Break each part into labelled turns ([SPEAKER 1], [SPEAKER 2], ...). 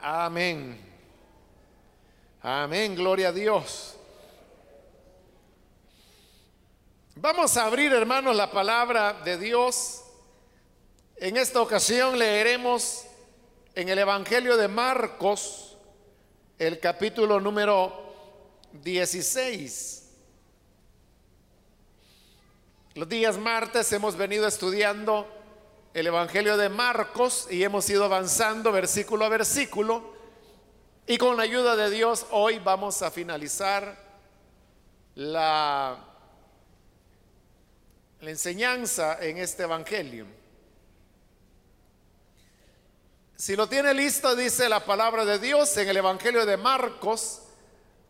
[SPEAKER 1] Amén. Amén, gloria a Dios. Vamos a abrir, hermanos, la palabra de Dios. En esta ocasión leeremos en el Evangelio de Marcos, el capítulo número 16. Los días martes hemos venido estudiando el Evangelio de Marcos y hemos ido avanzando versículo a versículo. Y con la ayuda de Dios hoy vamos a finalizar la, la enseñanza en este Evangelio. Si lo tiene listo, dice la palabra de Dios en el Evangelio de Marcos,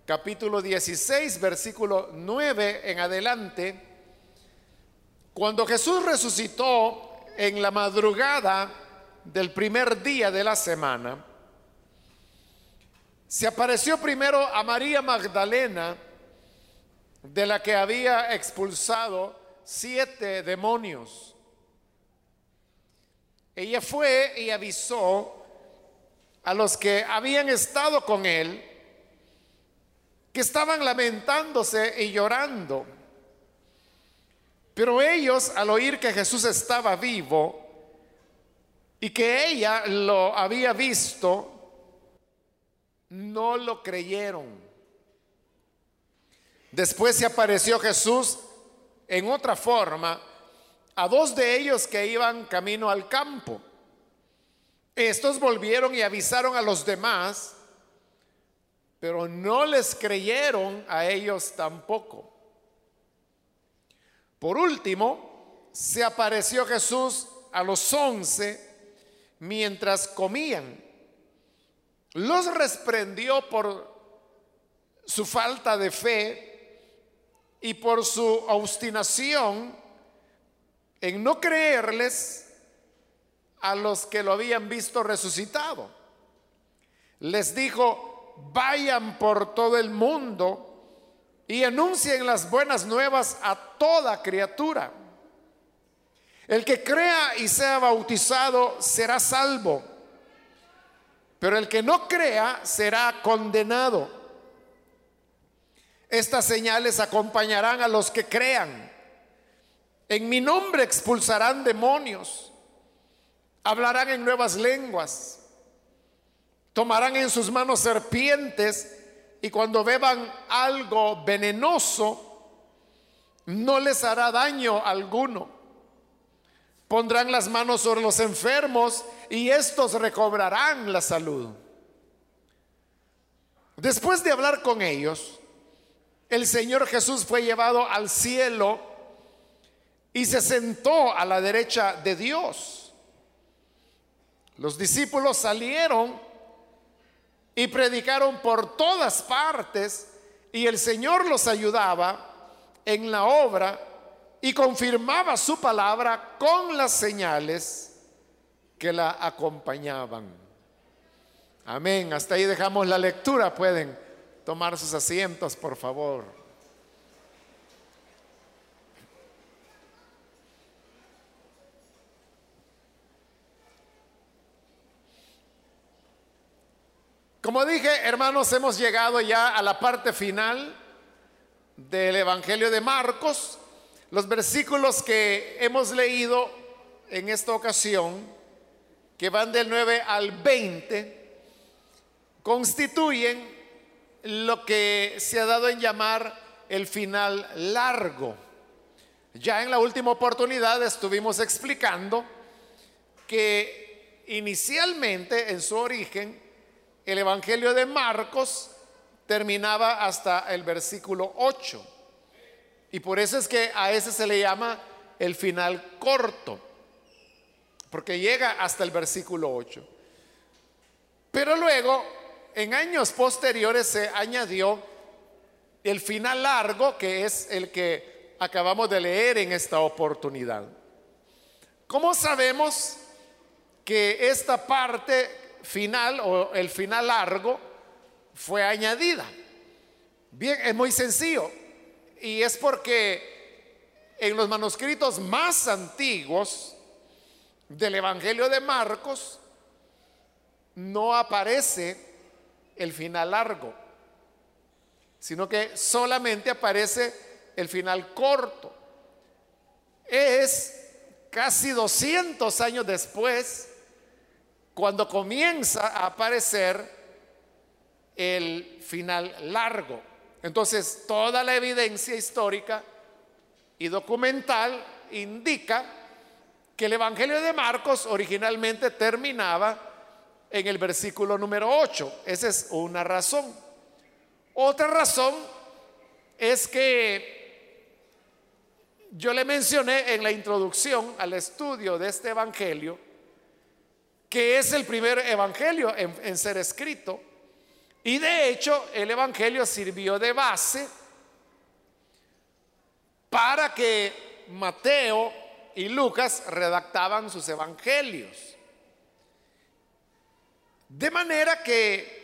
[SPEAKER 1] capítulo 16, versículo 9 en adelante. Cuando Jesús resucitó, en la madrugada del primer día de la semana, se apareció primero a María Magdalena, de la que había expulsado siete demonios. Ella fue y avisó a los que habían estado con él que estaban lamentándose y llorando. Pero ellos, al oír que Jesús estaba vivo y que ella lo había visto, no lo creyeron. Después se apareció Jesús en otra forma a dos de ellos que iban camino al campo. Estos volvieron y avisaron a los demás, pero no les creyeron a ellos tampoco. Por último, se apareció Jesús a los once mientras comían. Los reprendió por su falta de fe y por su obstinación en no creerles a los que lo habían visto resucitado. Les dijo, vayan por todo el mundo y anuncien las buenas nuevas a toda criatura. El que crea y sea bautizado será salvo, pero el que no crea será condenado. Estas señales acompañarán a los que crean. En mi nombre expulsarán demonios, hablarán en nuevas lenguas, tomarán en sus manos serpientes y cuando beban algo venenoso, no les hará daño alguno. Pondrán las manos sobre los enfermos y estos recobrarán la salud. Después de hablar con ellos, el Señor Jesús fue llevado al cielo y se sentó a la derecha de Dios. Los discípulos salieron y predicaron por todas partes y el Señor los ayudaba en la obra y confirmaba su palabra con las señales que la acompañaban. Amén. Hasta ahí dejamos la lectura. Pueden tomar sus asientos, por favor. Como dije, hermanos, hemos llegado ya a la parte final del Evangelio de Marcos. Los versículos que hemos leído en esta ocasión, que van del 9 al 20, constituyen lo que se ha dado en llamar el final largo. Ya en la última oportunidad estuvimos explicando que inicialmente en su origen el Evangelio de Marcos terminaba hasta el versículo 8. Y por eso es que a ese se le llama el final corto, porque llega hasta el versículo 8. Pero luego, en años posteriores, se añadió el final largo, que es el que acabamos de leer en esta oportunidad. ¿Cómo sabemos que esta parte final o el final largo fue añadida. Bien, es muy sencillo. Y es porque en los manuscritos más antiguos del Evangelio de Marcos no aparece el final largo, sino que solamente aparece el final corto. Es casi 200 años después cuando comienza a aparecer el final largo. Entonces, toda la evidencia histórica y documental indica que el Evangelio de Marcos originalmente terminaba en el versículo número 8. Esa es una razón. Otra razón es que yo le mencioné en la introducción al estudio de este Evangelio que es el primer Evangelio en, ser escrito. Y de hecho el Evangelio sirvió de base para que Mateo y Lucas redactaban sus evangelios. De manera que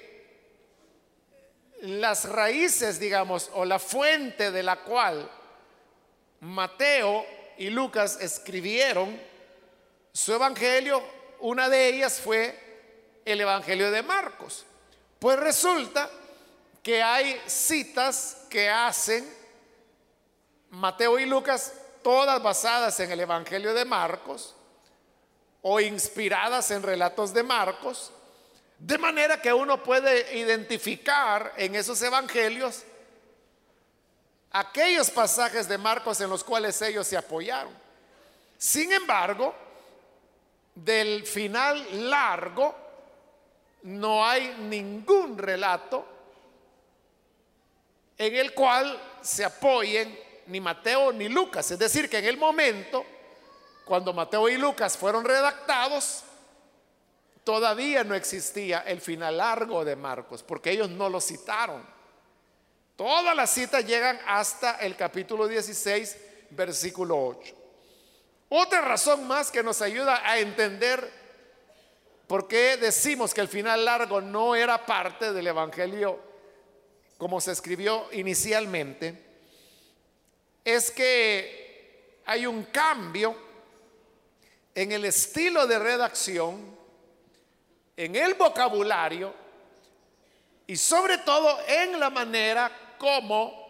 [SPEAKER 1] las raíces, digamos, o la fuente de la cual Mateo y Lucas escribieron su evangelio, una de ellas fue el evangelio de Marcos. Pues resulta que hay citas que hacen Mateo y Lucas, todas basadas en el evangelio de Marcos o inspiradas en relatos de Marcos, de manera que uno puede identificar en esos evangelios aquellos pasajes de Marcos en los cuales ellos se apoyaron. Sin embargo, del final largo no hay ningún relato en el cual se apoyen ni Mateo ni Lucas. Es decir, que en el momento, cuando Mateo y Lucas fueron redactados, todavía no existía el final largo de Marcos, porque ellos no lo citaron. Todas las citas llegan hasta el capítulo 16, versículo 8. Otra razón más que nos ayuda a entender por qué decimos que el final largo no era parte del Evangelio como se escribió inicialmente, es que hay un cambio en el estilo de redacción en el vocabulario y sobre todo en la manera como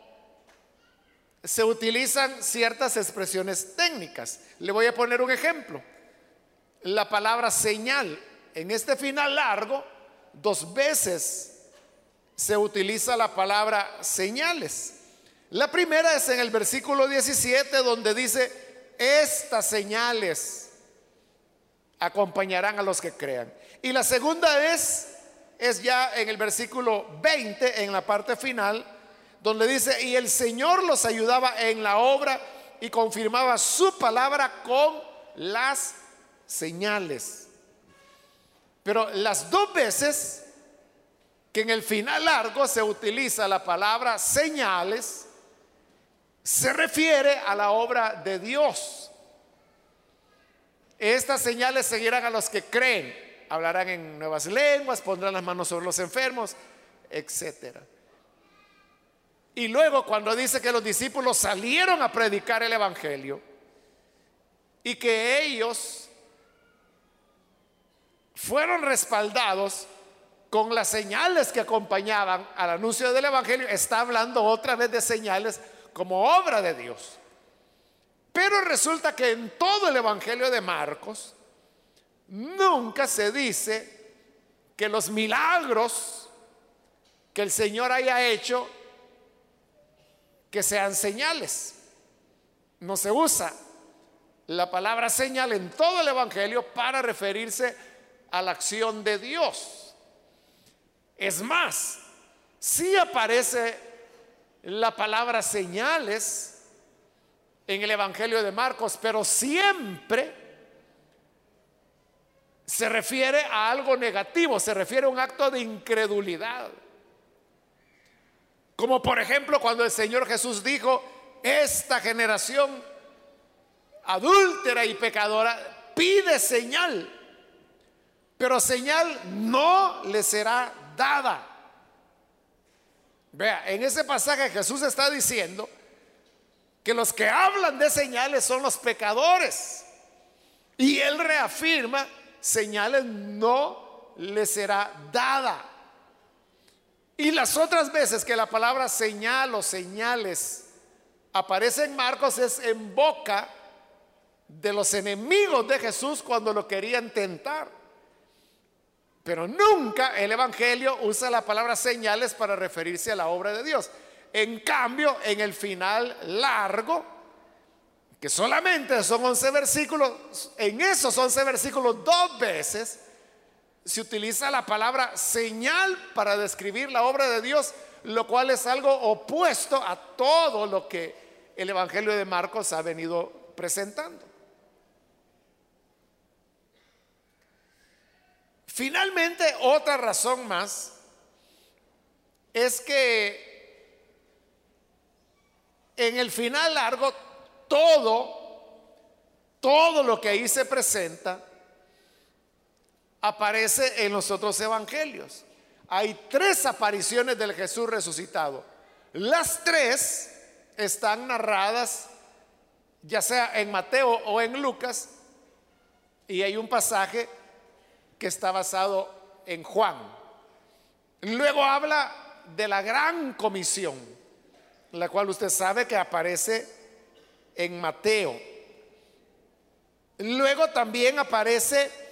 [SPEAKER 1] se utilizan ciertas expresiones técnicas. Le voy a poner un ejemplo. La palabra señal. En este final largo, dos veces se utiliza la palabra señales. La primera es en el versículo 17 donde dice, estas señales acompañarán a los que crean. Y la segunda es, es ya en el versículo 20, en la parte final, donde dice, y el Señor los ayudaba en la obra y confirmaba su palabra con las señales. Pero las dos veces que en el final largo se utiliza la palabra señales, se refiere a la obra de Dios. Estas señales seguirán a los que creen, hablarán en nuevas lenguas, pondrán las manos sobre los enfermos, etcétera. Y luego cuando dice que los discípulos salieron a predicar el Evangelio y que ellos fueron respaldados con las señales que acompañaban al anuncio del Evangelio, está hablando otra vez de señales como obra de Dios. Pero resulta que en todo el Evangelio de Marcos nunca se dice que los milagros que el Señor haya hecho que sean señales. No se usa la palabra señal en todo el Evangelio para referirse a la acción de Dios. Es más, si aparece la palabra señales en el Evangelio de Marcos, pero siempre se refiere a algo negativo, se refiere a un acto de incredulidad. Como por ejemplo cuando el Señor Jesús dijo, esta generación adúltera y pecadora pide señal, pero señal no le será dada. Vea, en ese pasaje Jesús está diciendo que los que hablan de señales son los pecadores. Y él reafirma, señales no le será dada. Y las otras veces que la palabra señal o señales aparece en Marcos es en boca de los enemigos de Jesús cuando lo querían tentar. Pero nunca el Evangelio usa la palabra señales para referirse a la obra de Dios. En cambio, en el final largo, que solamente son 11 versículos, en esos 11 versículos dos veces se utiliza la palabra señal para describir la obra de Dios, lo cual es algo opuesto a todo lo que el Evangelio de Marcos ha venido presentando. Finalmente, otra razón más es que en el final largo todo, todo lo que ahí se presenta, aparece en los otros evangelios. Hay tres apariciones del Jesús resucitado. Las tres están narradas ya sea en Mateo o en Lucas y hay un pasaje que está basado en Juan. Luego habla de la gran comisión, la cual usted sabe que aparece en Mateo. Luego también aparece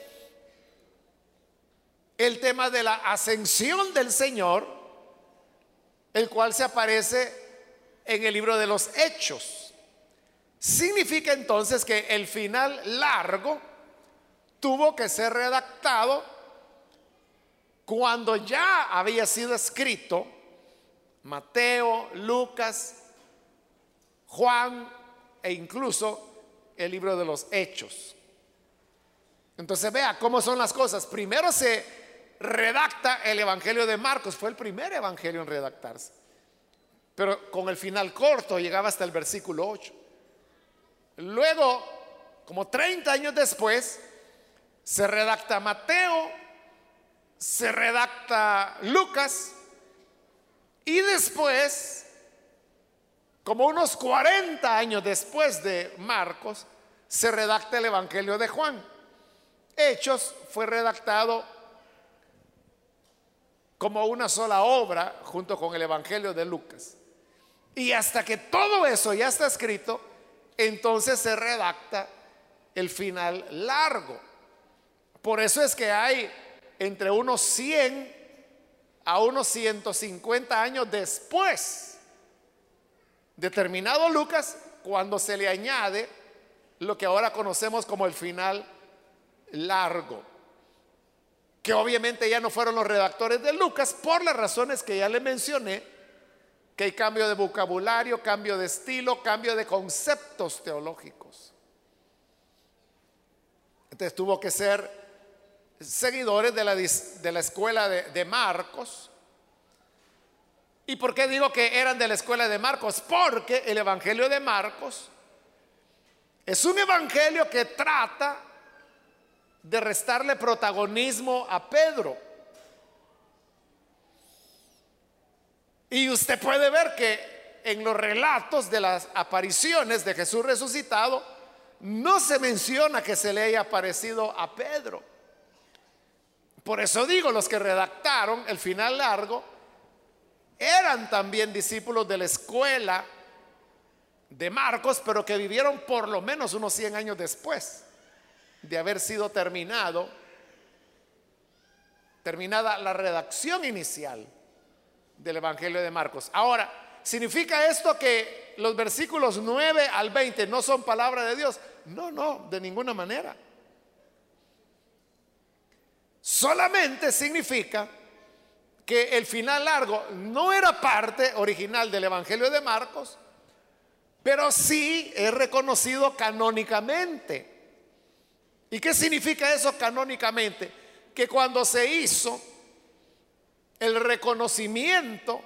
[SPEAKER 1] el tema de la ascensión del Señor, el cual se aparece en el libro de los Hechos. Significa entonces que el final largo tuvo que ser redactado cuando ya había sido escrito Mateo, Lucas, Juan e incluso el libro de los Hechos. Entonces vea cómo son las cosas. Primero se redacta el Evangelio de Marcos. Fue el primer Evangelio en redactarse. Pero con el final corto llegaba hasta el versículo 8. Luego, como 30 años después, se redacta Mateo, se redacta Lucas y después, como unos 40 años después de Marcos, se redacta el Evangelio de Juan. Hechos fue redactado como una sola obra junto con el Evangelio de Lucas. Y hasta que todo eso ya está escrito, entonces se redacta el final largo. Por eso es que hay entre unos 100 a unos 150 años después de terminado Lucas, cuando se le añade lo que ahora conocemos como el final largo que obviamente ya no fueron los redactores de Lucas por las razones que ya le mencioné, que hay cambio de vocabulario, cambio de estilo, cambio de conceptos teológicos. Entonces tuvo que ser seguidores de la, de la escuela de, de Marcos. ¿Y por qué digo que eran de la escuela de Marcos? Porque el Evangelio de Marcos es un evangelio que trata de restarle protagonismo a Pedro. Y usted puede ver que en los relatos de las apariciones de Jesús resucitado, no se menciona que se le haya aparecido a Pedro. Por eso digo, los que redactaron el final largo eran también discípulos de la escuela de Marcos, pero que vivieron por lo menos unos 100 años después de haber sido terminado, terminada la redacción inicial del Evangelio de Marcos. Ahora, ¿significa esto que los versículos 9 al 20 no son palabra de Dios? No, no, de ninguna manera. Solamente significa que el final largo no era parte original del Evangelio de Marcos, pero sí es reconocido canónicamente ¿Y qué significa eso canónicamente? Que cuando se hizo el reconocimiento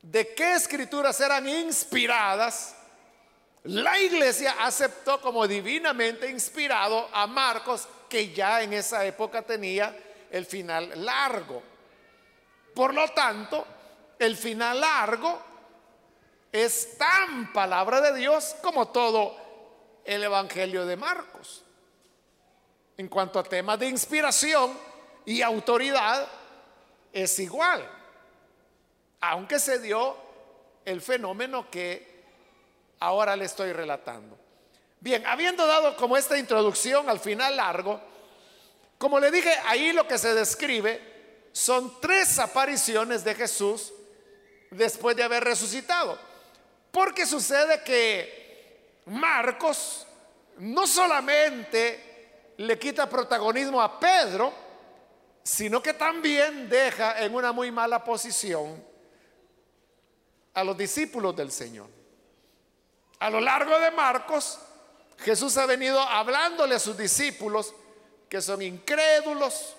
[SPEAKER 1] de qué escrituras eran inspiradas, la iglesia aceptó como divinamente inspirado a Marcos, que ya en esa época tenía el final largo. Por lo tanto, el final largo es tan palabra de Dios como todo el Evangelio de Marcos. En cuanto a temas de inspiración, y autoridad es igual, aunque se dio el fenómeno que ahora le estoy relatando. Bien, habiendo dado como esta introducción al final largo, como le dije, ahí lo que se describe son tres apariciones de Jesús después de haber resucitado. Porque sucede que Marcos no solamente le quita protagonismo a Pedro, sino que también deja en una muy mala posición a los discípulos del Señor. A lo largo de Marcos, Jesús ha venido hablándole a sus discípulos que son incrédulos.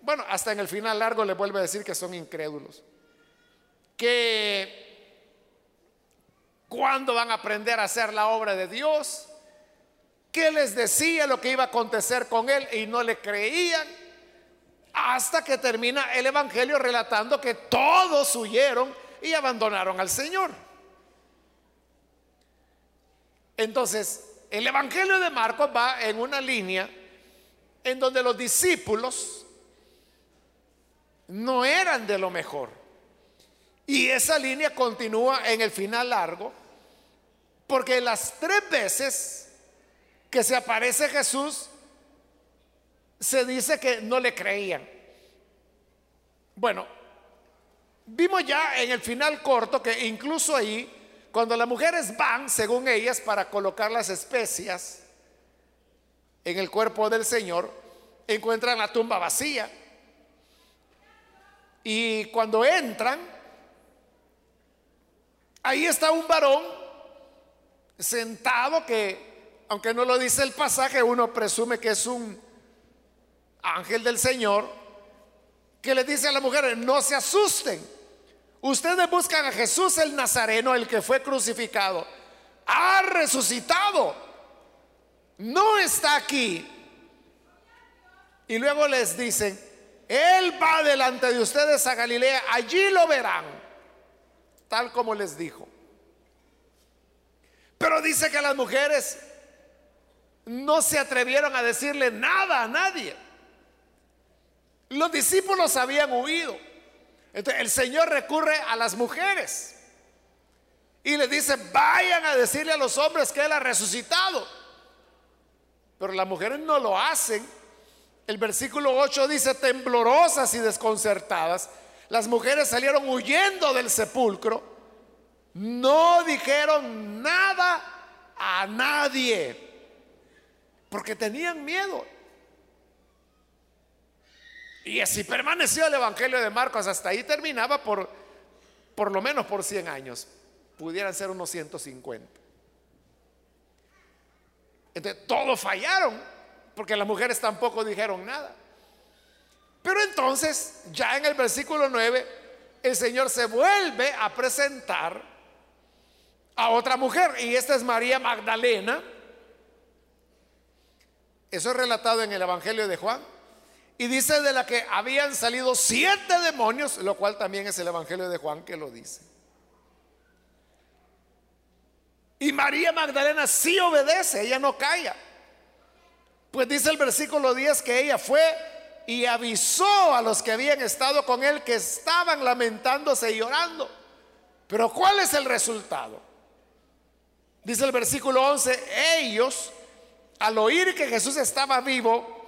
[SPEAKER 1] Bueno, hasta en el final largo le vuelve a decir que son incrédulos. Que cuando van a aprender a hacer la obra de Dios, que les decía lo que iba a acontecer con él y no le creían, hasta que termina el Evangelio relatando que todos huyeron y abandonaron al Señor. Entonces, el Evangelio de Marcos va en una línea en donde los discípulos no eran de lo mejor. Y esa línea continúa en el final largo, porque las tres veces que se aparece Jesús, se dice que no le creían. Bueno, vimos ya en el final corto que incluso ahí, cuando las mujeres van, según ellas, para colocar las especias en el cuerpo del Señor, encuentran la tumba vacía. Y cuando entran, ahí está un varón sentado que, aunque no lo dice el pasaje, uno presume que es un ángel del Señor, que le dice a las mujeres, no se asusten. Ustedes buscan a Jesús el Nazareno, el que fue crucificado. Ha resucitado. No está aquí. Y luego les dicen, Él va delante de ustedes a Galilea, allí lo verán, tal como les dijo. Pero dice que las mujeres no se atrevieron a decirle nada a nadie. Los discípulos habían huido. Entonces el Señor recurre a las mujeres y le dice, vayan a decirle a los hombres que Él ha resucitado. Pero las mujeres no lo hacen. El versículo 8 dice, temblorosas y desconcertadas, las mujeres salieron huyendo del sepulcro, no dijeron nada a nadie, porque tenían miedo. Y así permaneció el Evangelio de Marcos, hasta ahí terminaba por, por lo menos por 100 años, pudieran ser unos 150. Entonces, todos fallaron, porque las mujeres tampoco dijeron nada. Pero entonces, ya en el versículo 9, el Señor se vuelve a presentar a otra mujer, y esta es María Magdalena. Eso es relatado en el Evangelio de Juan. Y dice de la que habían salido siete demonios, lo cual también es el Evangelio de Juan que lo dice. Y María Magdalena sí obedece, ella no calla. Pues dice el versículo 10 que ella fue y avisó a los que habían estado con él que estaban lamentándose y llorando. Pero ¿cuál es el resultado? Dice el versículo 11, ellos al oír que Jesús estaba vivo,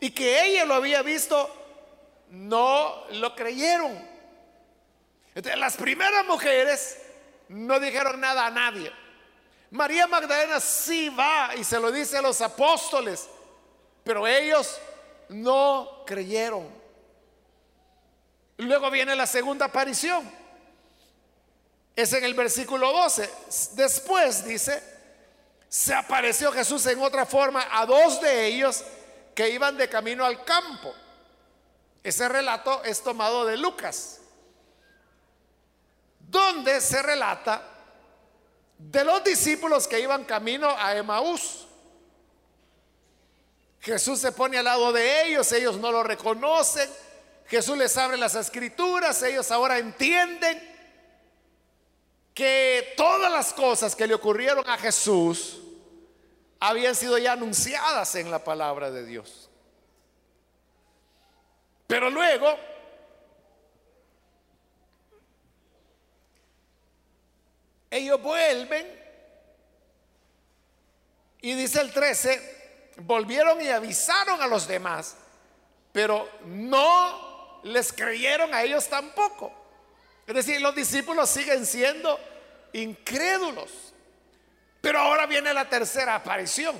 [SPEAKER 1] y que ella lo había visto, no lo creyeron. Entonces, las primeras mujeres no dijeron nada a nadie. María Magdalena sí va y se lo dice a los apóstoles, pero ellos no creyeron. Luego viene la segunda aparición. Es en el versículo 12. Después dice, se apareció Jesús en otra forma a dos de ellos que iban de camino al campo. Ese relato es tomado de Lucas, donde se relata de los discípulos que iban camino a Emaús. Jesús se pone al lado de ellos, ellos no lo reconocen. Jesús les abre las escrituras, ellos ahora entienden que todas las cosas que le ocurrieron a Jesús habían sido ya anunciadas en la palabra de Dios. Pero luego, ellos vuelven y dice el 13, volvieron y avisaron a los demás, pero no les creyeron a ellos tampoco. Es decir, los discípulos siguen siendo incrédulos. Pero ahora viene la tercera aparición.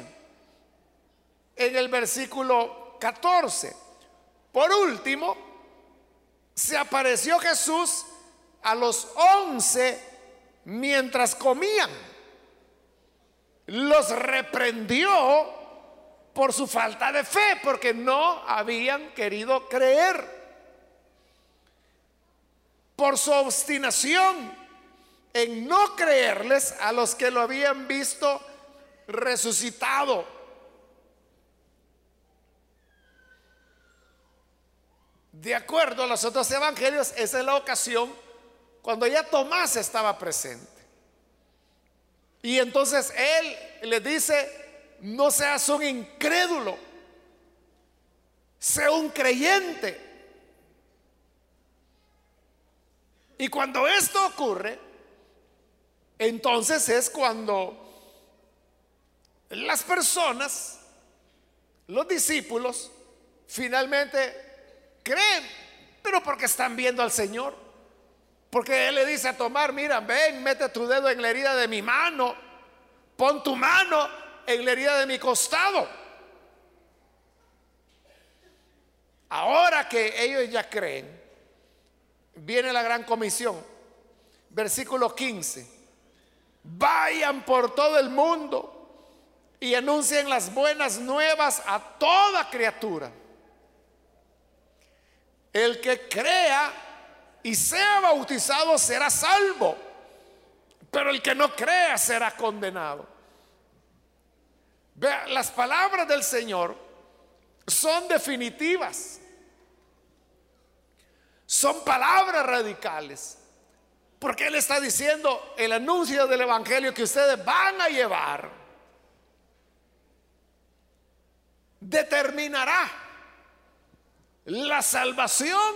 [SPEAKER 1] En el versículo 14. Por último, se apareció Jesús a los once mientras comían. Los reprendió por su falta de fe, porque no habían querido creer. Por su obstinación en no creerles a los que lo habían visto resucitado. De acuerdo a los otros evangelios, esa es la ocasión cuando ya Tomás estaba presente. Y entonces él le dice, no seas un incrédulo, sea un creyente. Y cuando esto ocurre, entonces es cuando las personas, los discípulos, finalmente creen, pero porque están viendo al Señor. Porque Él le dice a tomar, mira, ven, mete tu dedo en la herida de mi mano, pon tu mano en la herida de mi costado. Ahora que ellos ya creen, viene la gran comisión, versículo 15 vayan por todo el mundo y anuncien las buenas nuevas a toda criatura. El que crea y sea bautizado será salvo, pero el que no crea será condenado. Vea, las palabras del Señor son definitivas. Son palabras radicales. Porque Él está diciendo el anuncio del Evangelio que ustedes van a llevar determinará la salvación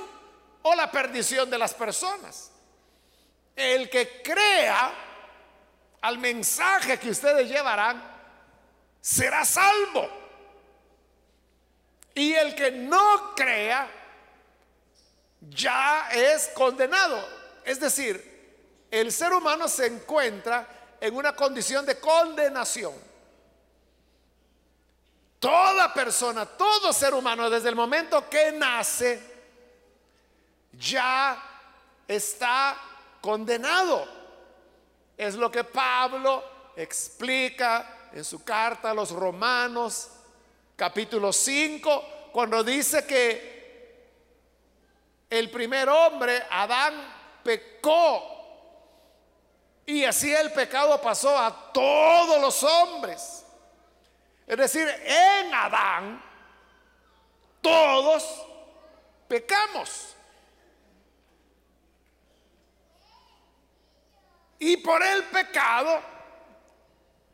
[SPEAKER 1] o la perdición de las personas. El que crea al mensaje que ustedes llevarán será salvo. Y el que no crea ya es condenado. Es decir, el ser humano se encuentra en una condición de condenación. Toda persona, todo ser humano, desde el momento que nace, ya está condenado. Es lo que Pablo explica en su carta a los romanos, capítulo 5, cuando dice que el primer hombre, Adán, pecó y así el pecado pasó a todos los hombres. Es decir, en Adán todos pecamos. Y por el pecado,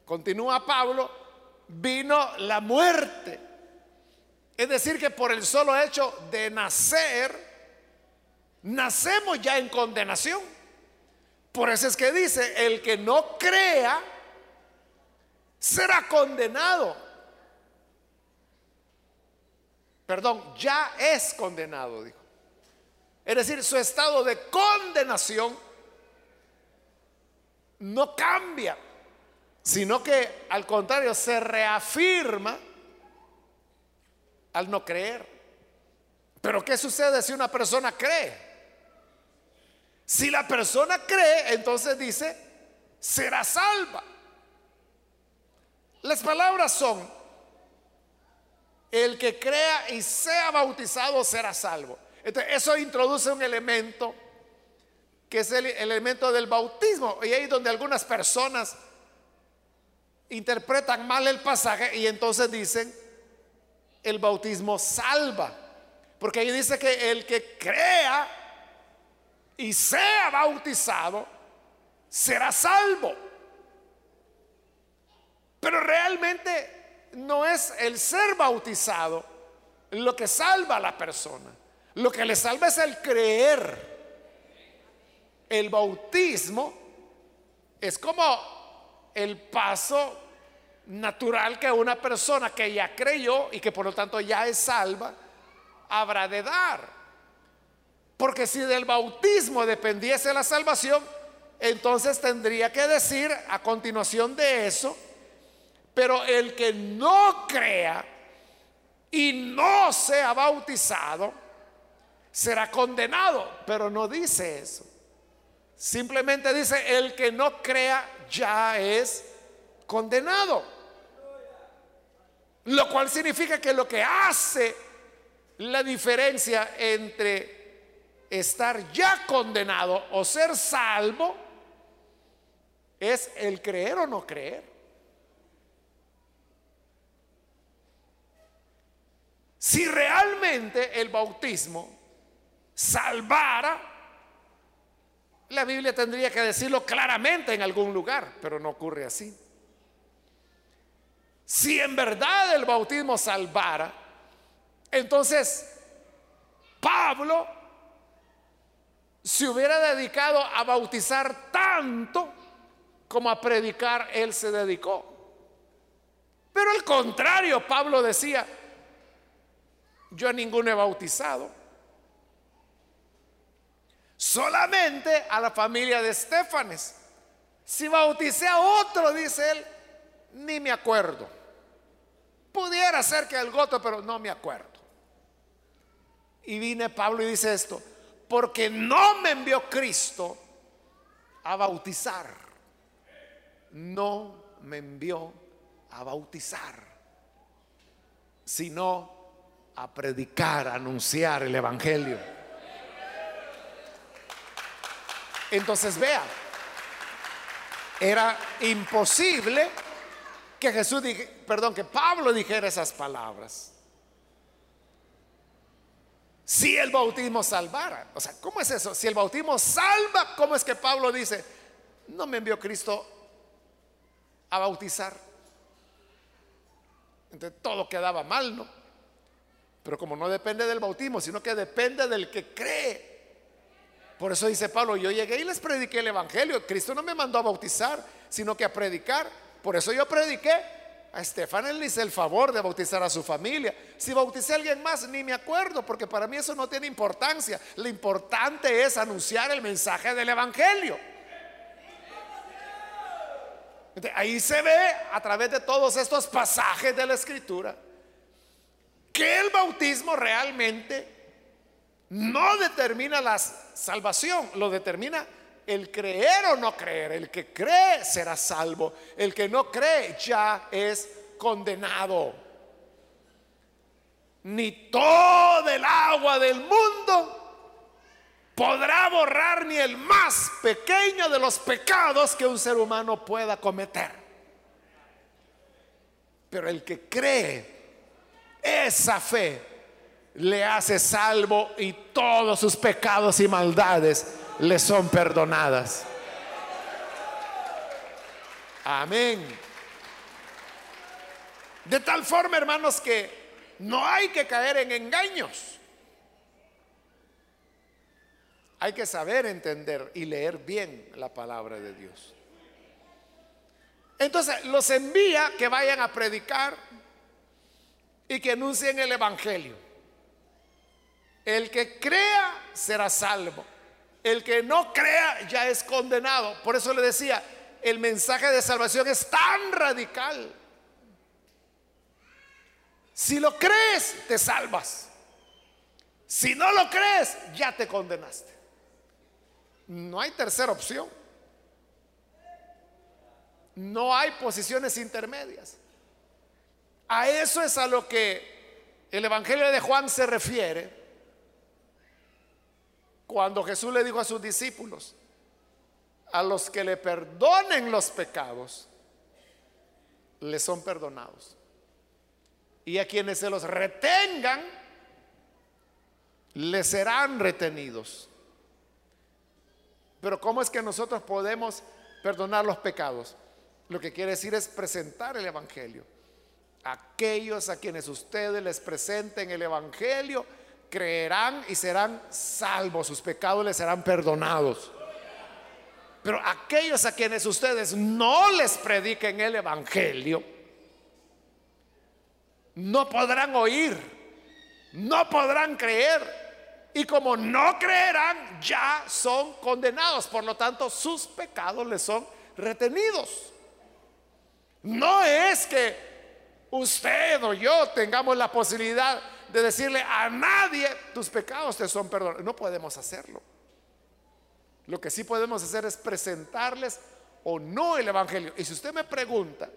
[SPEAKER 1] continúa Pablo, vino la muerte. Es decir, que por el solo hecho de nacer, nacemos ya en condenación. Por eso es que dice, el que no crea será condenado. Perdón, ya es condenado, dijo. Es decir, su estado de condenación no cambia, sino que al contrario se reafirma al no creer. Pero ¿qué sucede si una persona cree? Si la persona cree, entonces dice, será salva. Las palabras son, el que crea y sea bautizado será salvo. Entonces, eso introduce un elemento que es el elemento del bautismo. Y ahí donde algunas personas interpretan mal el pasaje y entonces dicen, el bautismo salva. Porque ahí dice que el que crea y sea bautizado, será salvo. Pero realmente no es el ser bautizado lo que salva a la persona. Lo que le salva es el creer. El bautismo es como el paso natural que una persona que ya creyó y que por lo tanto ya es salva, habrá de dar. Porque si del bautismo dependiese la salvación, entonces tendría que decir a continuación de eso, pero el que no crea y no sea bautizado, será condenado, pero no dice eso. Simplemente dice, el que no crea ya es condenado. Lo cual significa que lo que hace la diferencia entre estar ya condenado o ser salvo es el creer o no creer. Si realmente el bautismo salvara, la Biblia tendría que decirlo claramente en algún lugar, pero no ocurre así. Si en verdad el bautismo salvara, entonces Pablo se hubiera dedicado a bautizar tanto como a predicar él se dedicó. Pero al contrario, Pablo decía, yo a ninguno he bautizado. Solamente a la familia de Estefanes. Si bauticé a otro, dice él, ni me acuerdo. Pudiera ser que el goto, pero no me acuerdo. Y viene Pablo y dice esto, porque no me envió Cristo a bautizar. No me envió a bautizar, sino a predicar, a anunciar el Evangelio. Entonces vea, era imposible que Jesús, perdón, que Pablo dijera esas palabras. Si el bautismo salvara, o sea, ¿cómo es eso? Si el bautismo salva, ¿cómo es que Pablo dice, no me envió Cristo a bautizar? Entonces todo quedaba mal, ¿no? Pero como no depende del bautismo, sino que depende del que cree. Por eso dice Pablo, yo llegué y les prediqué el Evangelio. Cristo no me mandó a bautizar, sino que a predicar. Por eso yo prediqué. A Estefan le hice el favor de bautizar a su familia. Si bauticé a alguien más, ni me acuerdo, porque para mí eso no tiene importancia. Lo importante es anunciar el mensaje del Evangelio. ahí se ve a través de todos estos pasajes de la Escritura que el bautismo realmente no determina la salvación, lo determina el creer o no creer. El que cree será salvo. El que no cree ya es condenado. Ni todo el agua del mundo podrá borrar ni el más pequeño de los pecados que un ser humano pueda cometer. Pero el que cree, esa fe le hace salvo y todos sus pecados y maldades le son perdonadas. Amén. De tal forma, hermanos, que no hay que caer en engaños. Hay que saber entender y leer bien la palabra de Dios. Entonces los envía que vayan a predicar y que anuncien el Evangelio. El que crea será salvo. El que no crea ya es condenado. Por eso le decía, el mensaje de salvación es tan radical. Si lo crees, te salvas. Si no lo crees, ya te condenaste. No hay tercera opción. No hay posiciones intermedias. A eso es a lo que el Evangelio de Juan se refiere cuando Jesús le dijo a sus discípulos, a los que le perdonen los pecados, les son perdonados. Y a quienes se los retengan, les serán retenidos. Pero ¿cómo es que nosotros podemos perdonar los pecados? Lo que quiere decir es presentar el Evangelio. Aquellos a quienes ustedes les presenten el Evangelio, creerán y serán salvos, sus pecados les serán perdonados. Pero aquellos a quienes ustedes no les prediquen el Evangelio, no podrán oír, no podrán creer. Y como no creerán, ya son condenados. Por lo tanto, sus pecados les son retenidos. No es que usted o yo tengamos la posibilidad de decirle a nadie, tus pecados te son perdonados. No podemos hacerlo. Lo que sí podemos hacer es presentarles o no el Evangelio. Y si usted me pregunta,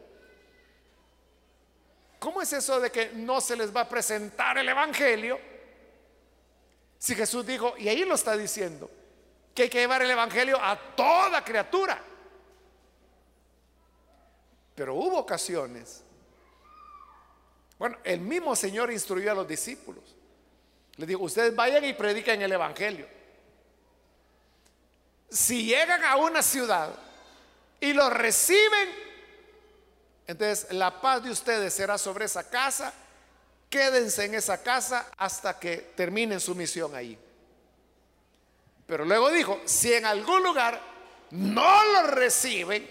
[SPEAKER 1] ¿cómo es eso de que no se les va a presentar el Evangelio? Si Jesús dijo, y ahí lo está diciendo, que hay que llevar el Evangelio a toda criatura. Pero hubo ocasiones. Bueno, el mismo Señor instruyó a los discípulos. Le dijo, ustedes vayan y prediquen el Evangelio si llegan a una ciudad y lo reciben, entonces la paz de ustedes será sobre esa casa. Quédense en esa casa hasta que terminen su misión ahí. Pero luego dijo, si en algún lugar no lo reciben,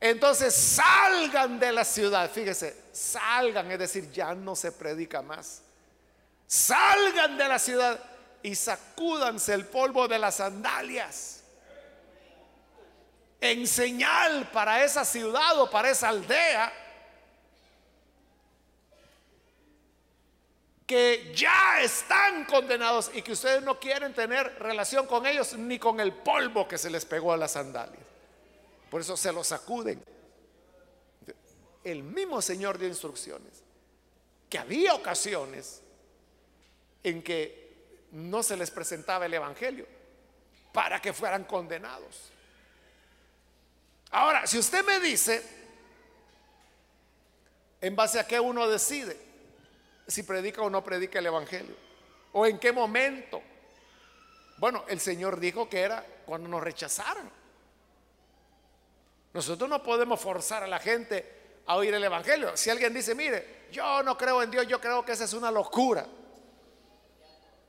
[SPEAKER 1] entonces salgan de la ciudad. Fíjese, salgan, es decir, ya no se predica más. Salgan de la ciudad y sacúdanse el polvo de las sandalias. En señal para esa ciudad o para esa aldea que ya están condenados y que ustedes no quieren tener relación con ellos ni con el polvo que se les pegó a las sandalias. Por eso se lo sacuden. El mismo Señor dio instrucciones que había ocasiones en que no se les presentaba el Evangelio para que fueran condenados. Ahora, si usted me dice, en base a qué uno decide, si predica o no predica el Evangelio, o en qué momento, bueno, el Señor dijo que era cuando nos rechazaran. Nosotros no podemos forzar a la gente a oír el Evangelio. Si alguien dice, mire, yo no creo en Dios, yo creo que esa es una locura.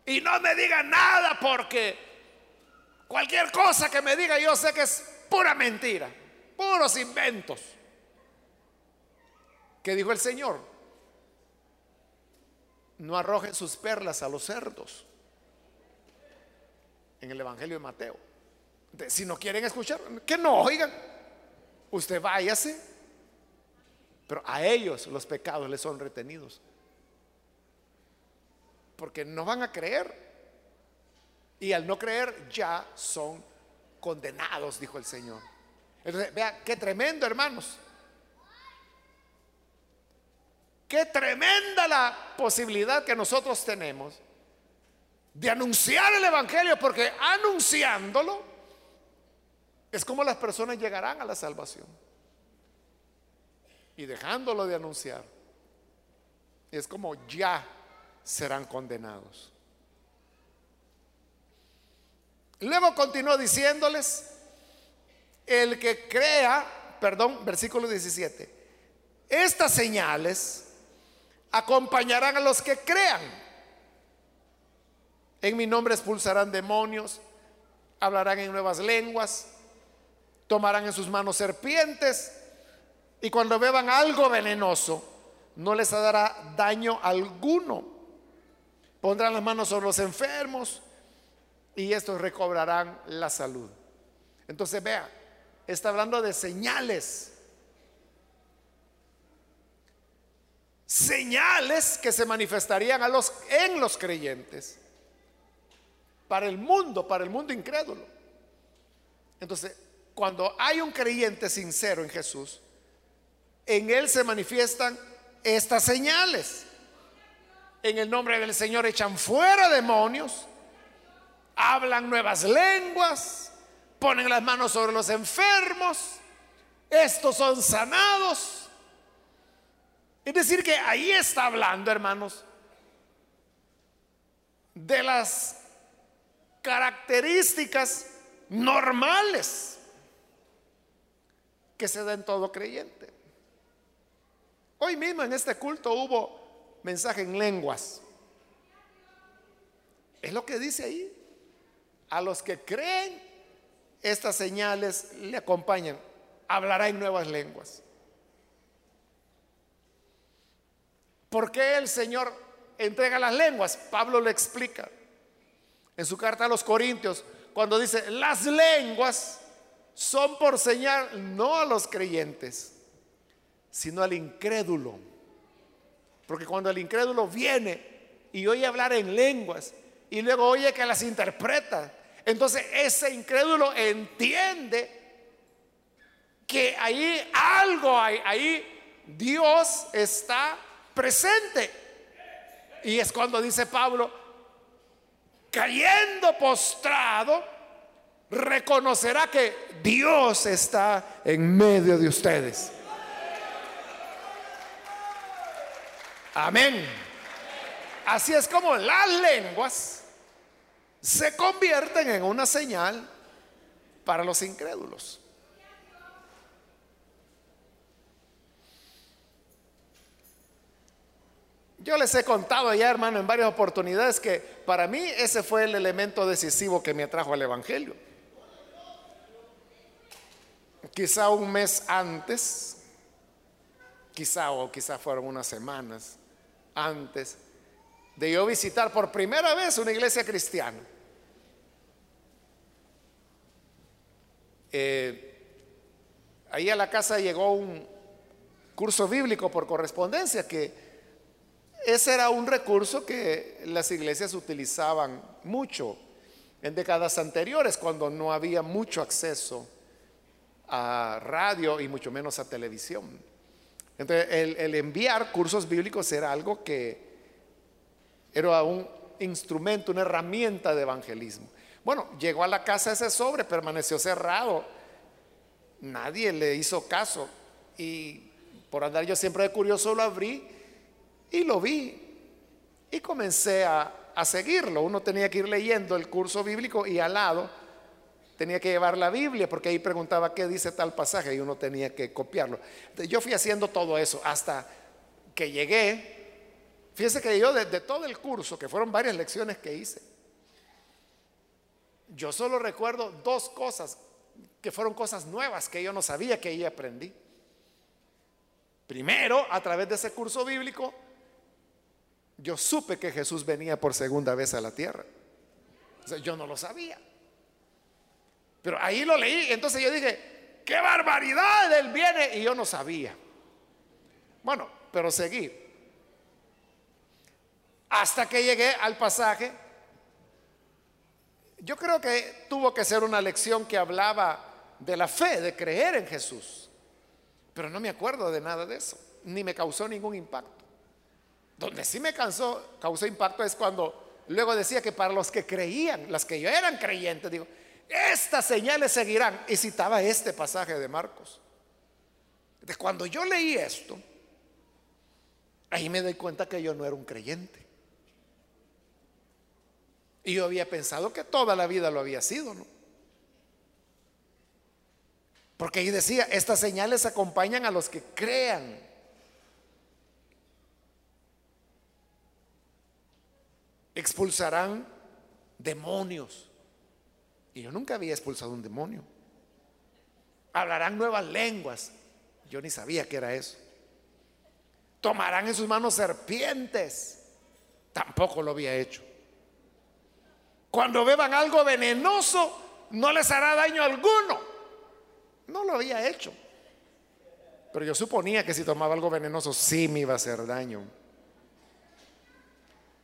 [SPEAKER 1] Y no me diga nada porque cualquier cosa que me diga yo sé que es pura mentira, puros inventos. ¿Qué dijo el Señor? No arrojen sus perlas a los cerdos. En el Evangelio de Mateo. si no quieren escuchar, que no oigan. Usted váyase. Pero a ellos los pecados les son retenidos porque no van a creer. Y al no creer ya son condenados, dijo el Señor. Entonces, vea, qué tremendo, hermanos. Qué tremenda la posibilidad que nosotros tenemos de anunciar el Evangelio, porque anunciándolo es como las personas llegarán a la salvación. Y dejándolo de anunciar, es como ya serán condenados. Luego continuó diciéndoles, el que crea, perdón, versículo 17, estas señales acompañarán a los que crean. En mi nombre expulsarán demonios, hablarán en nuevas lenguas, tomarán en sus manos serpientes y cuando beban algo venenoso, no les dará daño alguno Pondrán las manos sobre los enfermos y estos recobrarán la salud. Entonces vea, está hablando de señales. Señales que se manifestarían en los creyentes. Para el mundo, para el mundo incrédulo. Entonces, cuando hay un creyente sincero en Jesús, en él se manifiestan estas señales en el nombre del Señor echan fuera demonios, hablan nuevas lenguas, ponen las manos sobre los enfermos, estos son sanados. Es decir, que ahí está hablando, hermanos, de las características normales que se da en todo creyente. Hoy mismo en este culto hubo mensaje en lenguas. Es lo que dice ahí. A los que creen, estas señales le acompañan. Hablará en nuevas lenguas. ¿Por qué el Señor entrega las lenguas? Pablo le explica en su carta a los Corintios, cuando dice, las lenguas son por señal no a los creyentes, sino al incrédulo. Porque cuando el incrédulo viene y oye hablar en lenguas y luego oye que las interpreta, entonces ese incrédulo entiende que ahí algo hay, ahí Dios está presente. Y es cuando dice Pablo, cayendo postrado, reconocerá que Dios está en medio de ustedes. Amén. Así es como las lenguas se convierten en una señal para los incrédulos. Yo les he contado ya, hermano, en varias oportunidades que para mí ese fue el elemento decisivo que me atrajo al Evangelio. Quizá un mes antes, quizá o quizá fueron unas semanas antes de yo visitar por primera vez una iglesia cristiana. Eh, ahí a la casa llegó un curso bíblico por correspondencia que ese era un recurso que las iglesias utilizaban mucho en décadas anteriores, cuando no había mucho acceso a radio y mucho menos a televisión. Entonces, el, enviar cursos bíblicos era algo que era un instrumento, una herramienta de evangelismo. Bueno, llegó a la casa ese sobre, permaneció cerrado, nadie le hizo caso y por andar yo siempre de curioso lo abrí y lo vi y comencé a, seguirlo. Uno tenía que ir leyendo el curso bíblico y al lado tenía que llevar la Biblia porque ahí preguntaba qué dice tal pasaje y uno tenía que copiarlo. yo fui haciendo todo eso hasta que llegué. Fíjese que yo desde todo el curso, que fueron varias lecciones que hice, yo solo recuerdo dos cosas que fueron cosas nuevas que yo no sabía que ahí aprendí. Primero, a través de ese curso bíblico, yo supe que Jesús venía por segunda vez a la tierra. yo no lo sabía. Pero ahí lo leí. Entonces yo dije, qué barbaridad, Él viene. Y yo no sabía. Bueno, pero seguí. Hasta que llegué al pasaje. Yo creo que tuvo que ser una lección que hablaba de la fe, de creer en Jesús. Pero no me acuerdo de nada de eso. Ni me causó ningún impacto. Donde sí me causó, causó impacto es cuando luego decía que para los que creían, las que yo eran creyentes, digo, estas señales seguirán. Y citaba este pasaje de Marcos. De cuando yo leí esto, ahí me doy cuenta que yo no era un creyente. Y yo había pensado que toda la vida lo había sido, ¿no? Porque ahí decía, estas señales acompañan a los que crean. expulsarán demonios. Y yo nunca había expulsado un demonio. Hablarán nuevas lenguas. Yo ni sabía que era eso. Tomarán en sus manos serpientes. Tampoco lo había hecho. Cuando beban algo venenoso, no les hará daño alguno. No lo había hecho. Pero yo suponía que si tomaba algo venenoso, sí me iba a hacer daño.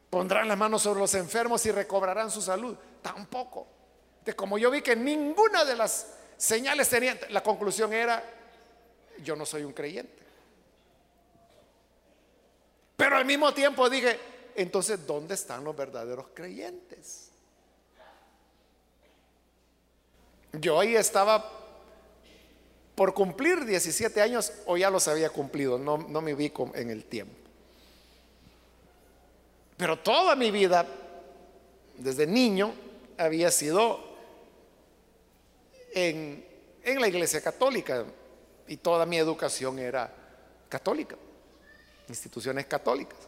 [SPEAKER 1] Pondrán las manos sobre los enfermos y recobrarán su salud. Tampoco. Como yo vi que ninguna de las señales tenía, la conclusión era, yo no soy un creyente. Pero al mismo tiempo dije, entonces, ¿dónde están los verdaderos creyentes? Yo ahí estaba por cumplir 17 años o ya los había cumplido, no, no me ubico en el tiempo. Pero toda mi vida, desde niño, había sido en, la iglesia católica y toda mi educación era católica, instituciones católicas.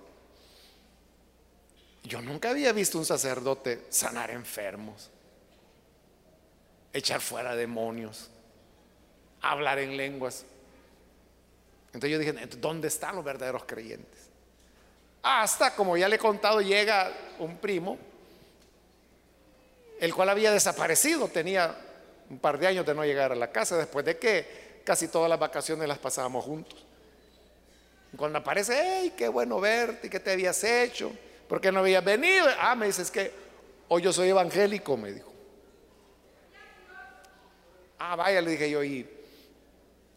[SPEAKER 1] Yo nunca había visto un sacerdote sanar enfermos, echar fuera demonios, hablar en lenguas. Entonces yo dije, ¿dónde están los verdaderos creyentes? Hasta, como ya le he contado, llega un primo, el cual había desaparecido, tenía un par de años de no llegar a la casa, después de que casi todas las vacaciones las pasábamos juntos. Cuando aparece, hey, qué bueno verte, ¿qué te habías hecho? ¿Por qué no habías venido? Ah, me dice, es que hoy yo soy evangélico, me dijo. Ah, vaya, le dije yo, y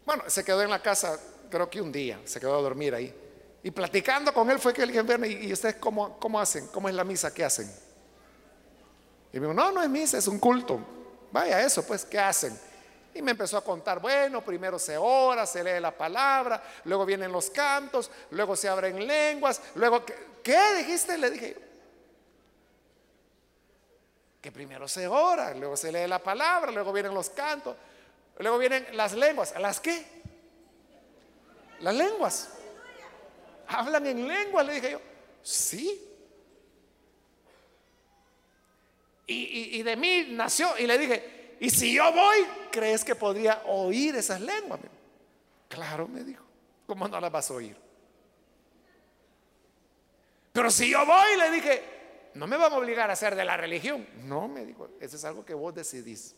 [SPEAKER 1] bueno, se quedó en la casa, creo que un día, se quedó a dormir ahí. Y platicando con él fue que le dije, ¿y ustedes cómo, cómo hacen? ¿Cómo es la misa? ¿Qué hacen? Y me dijo, no, no es misa, es un culto. Vaya, eso, pues, ¿qué hacen? Y me empezó a contar, bueno, primero se ora, se lee la palabra, luego vienen los cantos, luego se abren lenguas, luego, ¿qué, dijiste? Le dije, que primero se ora, luego se lee la palabra, luego vienen los cantos, luego vienen las lenguas. ¿Las qué? Las lenguas. ¿Hablan en lenguas? Le dije yo, sí. Y, de mí nació y le dije, y si yo voy, ¿crees que podría oír esas lenguas? Claro, me dijo. ¿Cómo no las vas a oír? Pero si yo voy, le dije, no me van a obligar a hacer de la religión. No, me dijo, eso es algo que vos decidís.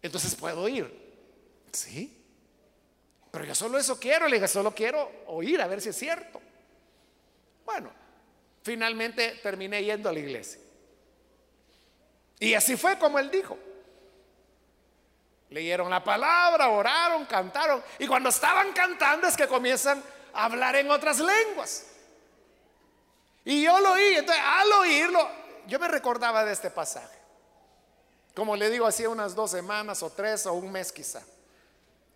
[SPEAKER 1] Entonces puedo ir. Sí. Pero yo solo eso quiero, le dije, solo quiero oír a ver si es cierto. Bueno, finalmente terminé yendo a la iglesia. Y así fue como él dijo. Leyeron la palabra, oraron, cantaron. Y cuando estaban cantando es que comienzan a hablar en otras lenguas. Y yo lo oí. Entonces, al oírlo, yo me recordaba de este pasaje. Como le digo, hacía unas dos semanas o tres o un mes quizá,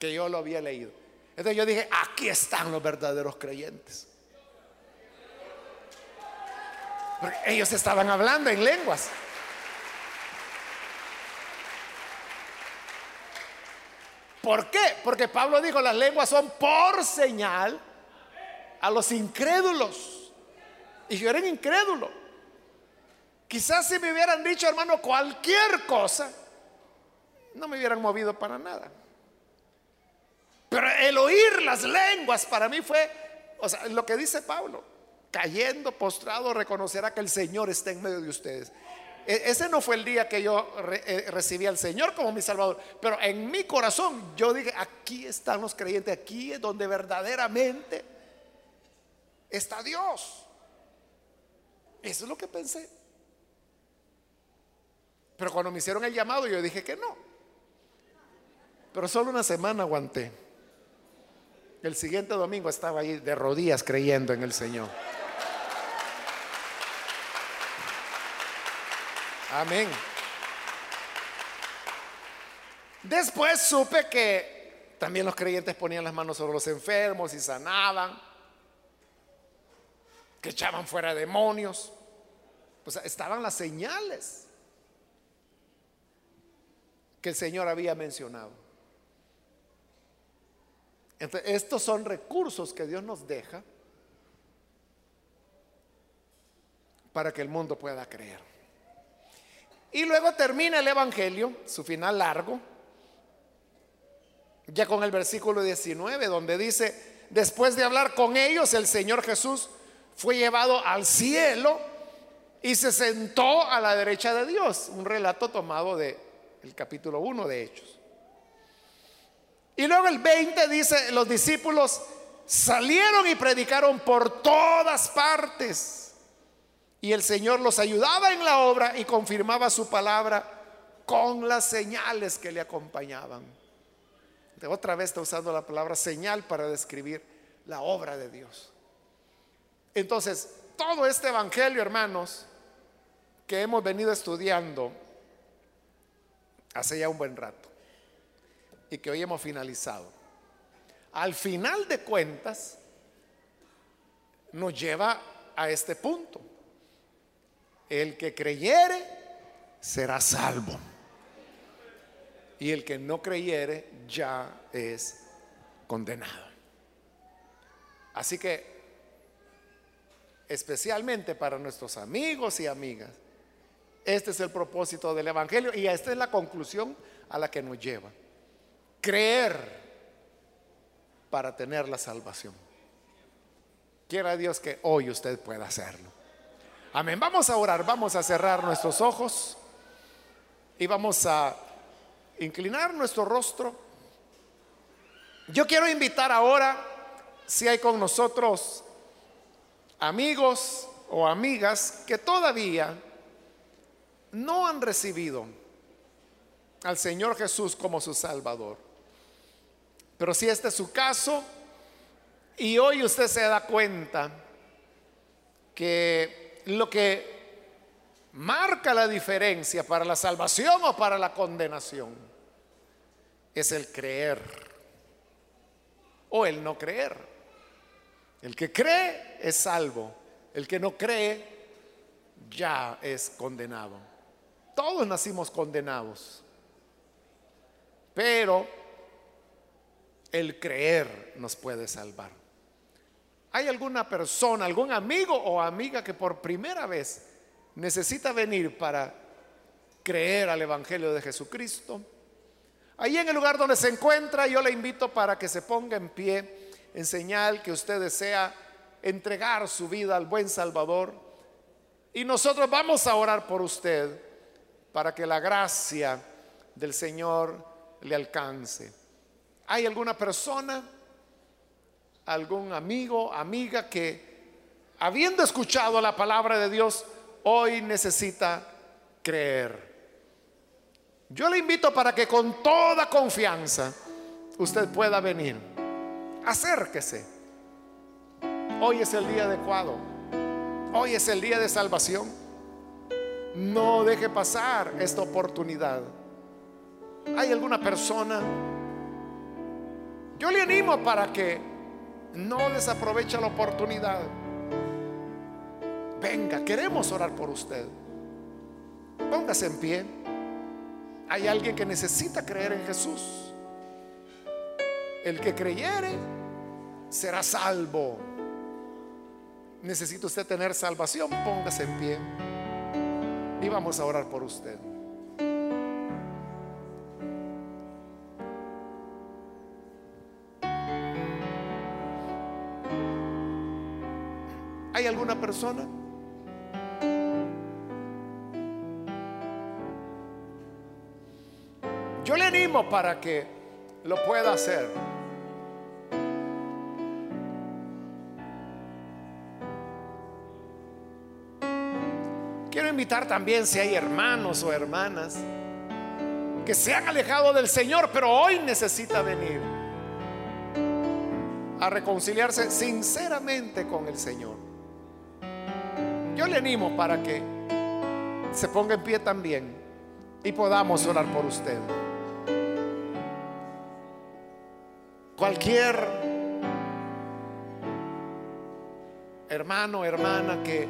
[SPEAKER 1] que yo lo había leído. Entonces yo dije, aquí están los verdaderos creyentes. Porque ellos estaban hablando en lenguas. ¿Por qué? Porque Pablo dijo, las lenguas son por señal a los incrédulos. Y yo era incrédulo. Quizás si me hubieran dicho, hermano, cualquier cosa, no me hubieran movido para nada. Pero el oír las lenguas para mí fue, o sea, lo que dice Pablo, cayendo, postrado, reconocerá que el Señor está en medio de ustedes. E, ese no fue el día que yo eh, recibí al Señor como mi Salvador, pero en mi corazón yo dije, aquí están los creyentes, aquí es donde verdaderamente está Dios. Eso es lo que pensé. Pero cuando me hicieron el llamado yo dije que no. Pero solo una semana aguanté. El siguiente domingo estaba ahí de rodillas creyendo en el Señor. Amén. Después supe que también los creyentes ponían las manos sobre los enfermos y sanaban, que echaban fuera demonios. Sea, estaban las señales que el Señor había mencionado. Entonces, estos son recursos que Dios nos deja para que el mundo pueda creer. Y luego termina el Evangelio, su final largo, ya con el versículo 19, donde dice, después de hablar con ellos, el Señor Jesús fue llevado al cielo y se sentó a la derecha de Dios. Un relato tomado del el capítulo 1 de Hechos. Y luego el 20 dice, los discípulos salieron y predicaron por todas partes y el Señor los ayudaba en la obra y confirmaba su palabra con las señales que le acompañaban. De otra vez está usando la palabra señal para describir la obra de Dios. Entonces, todo este evangelio, hermanos, que hemos venido estudiando hace ya un buen rato y que hoy hemos finalizado, al final de cuentas, nos lleva a este punto. El que creyere será salvo. Y el que no creyere ya es condenado. Así que especialmente para nuestros amigos y amigas. Este es el propósito del Evangelio y esta es la conclusión a la que nos lleva. Creer para tener la salvación. Quiera Dios que hoy usted pueda hacerlo. Amén. Vamos a orar, vamos a cerrar nuestros ojos y vamos a inclinar nuestro rostro. Yo quiero invitar ahora, si hay con nosotros amigos o amigas que todavía no han recibido al Señor Jesús como su Salvador. Pero si este es su caso y hoy usted se da cuenta que lo que marca la diferencia para la salvación o para la condenación es el creer o el no creer. El que cree es salvo, el que no cree ya es condenado. Todos nacimos condenados, pero el creer nos puede salvar. ¿Hay alguna persona, algún amigo o amiga que por primera vez necesita venir para creer al Evangelio de Jesucristo? Ahí en el lugar donde se encuentra, yo le invito para que se ponga en pie en señal que usted desea entregar su vida al buen Salvador. Y nosotros vamos a orar por usted para que la gracia del Señor le alcance. ¿Hay alguna persona, algún amigo, amiga que habiendo escuchado la palabra de Dios, hoy necesita creer? Yo le invito para que con toda confianza usted pueda venir. Acérquese. Hoy es el día adecuado. Hoy es el día de salvación. No deje pasar esta oportunidad. ¿Hay alguna persona? Yo le animo para que no desaproveche la oportunidad. Venga, queremos orar por usted. Póngase en pie. Hay alguien que necesita creer en Jesús. El que creyere será salvo. Necesita usted tener salvación, póngase en pie. Y vamos a orar por usted. Alguna persona? Yo le animo para que lo pueda hacer. Quiero invitar también si hay hermanos o hermanas que se han alejado del Señor, pero hoy necesita venir a reconciliarse sinceramente con el Señor. Yo le animo para que se ponga en pie también y podamos orar por usted. Cualquier hermano, hermana que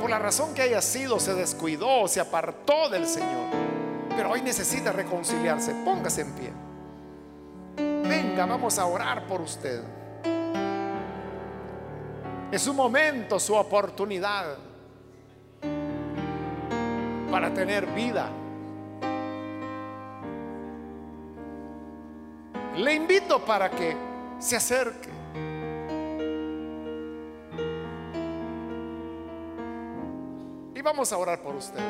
[SPEAKER 1] por la razón que haya sido se descuidó, se apartó del Señor, pero hoy necesita reconciliarse, póngase en pie. Venga, vamos a orar por usted. Es su momento, su oportunidad para tener vida. Le invito para que se acerque. Y vamos a orar por usted.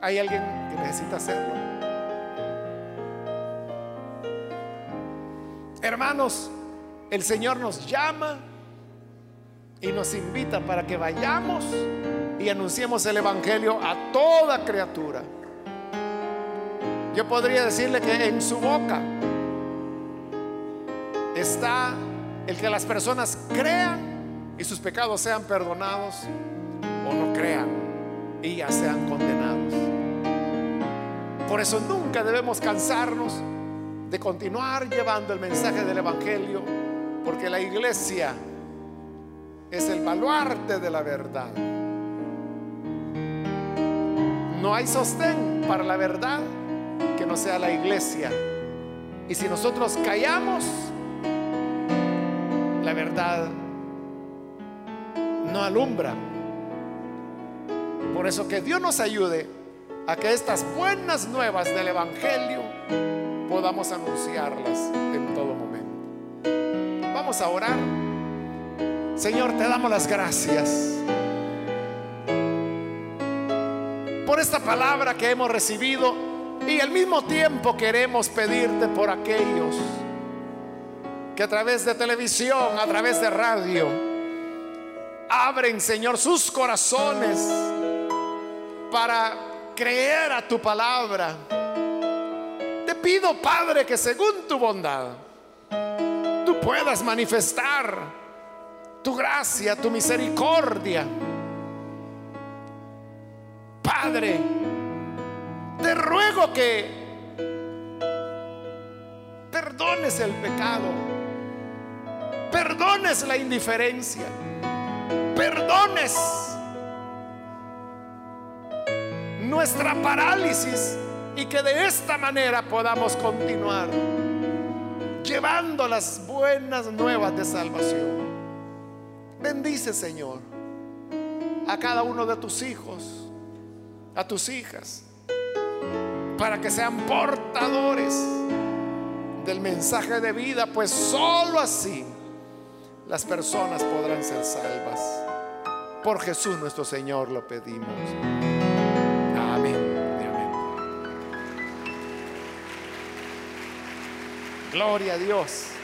[SPEAKER 1] ¿Hay alguien que necesita hacerlo? Hermanos, el Señor nos llama y nos invita para que vayamos y anunciemos el Evangelio a toda criatura. Yo podría decirle que en su boca está el que las personas crean y sus pecados sean perdonados o no crean y ya sean condenados. Por eso nunca debemos cansarnos de continuar llevando el mensaje del Evangelio porque la iglesia es el baluarte de la verdad. No hay sostén para la verdad que no sea la iglesia. Y si nosotros callamos, la verdad no alumbra. Por eso que Dios nos ayude a que estas buenas nuevas del Evangelio podamos anunciarlas en todo momento. Vamos a orar. Señor, te damos las gracias por esta palabra que hemos recibido y al mismo tiempo queremos pedirte por aquellos que a través de televisión, a través de radio, abren, Señor, sus corazones para creer a tu palabra. Te pido, Padre, que según tu bondad, tú puedas manifestar tu gracia, tu misericordia Padre, te ruego que perdones el pecado, perdones la indiferencia, perdones nuestra parálisis y que de esta manera podamos continuar llevando las buenas nuevas de salvación. Bendice, Señor, a cada uno de tus hijos a tus hijas para que sean portadores del mensaje de vida, pues sólo así las personas podrán ser salvas. Por Jesús nuestro Señor lo pedimos. Gloria a Dios.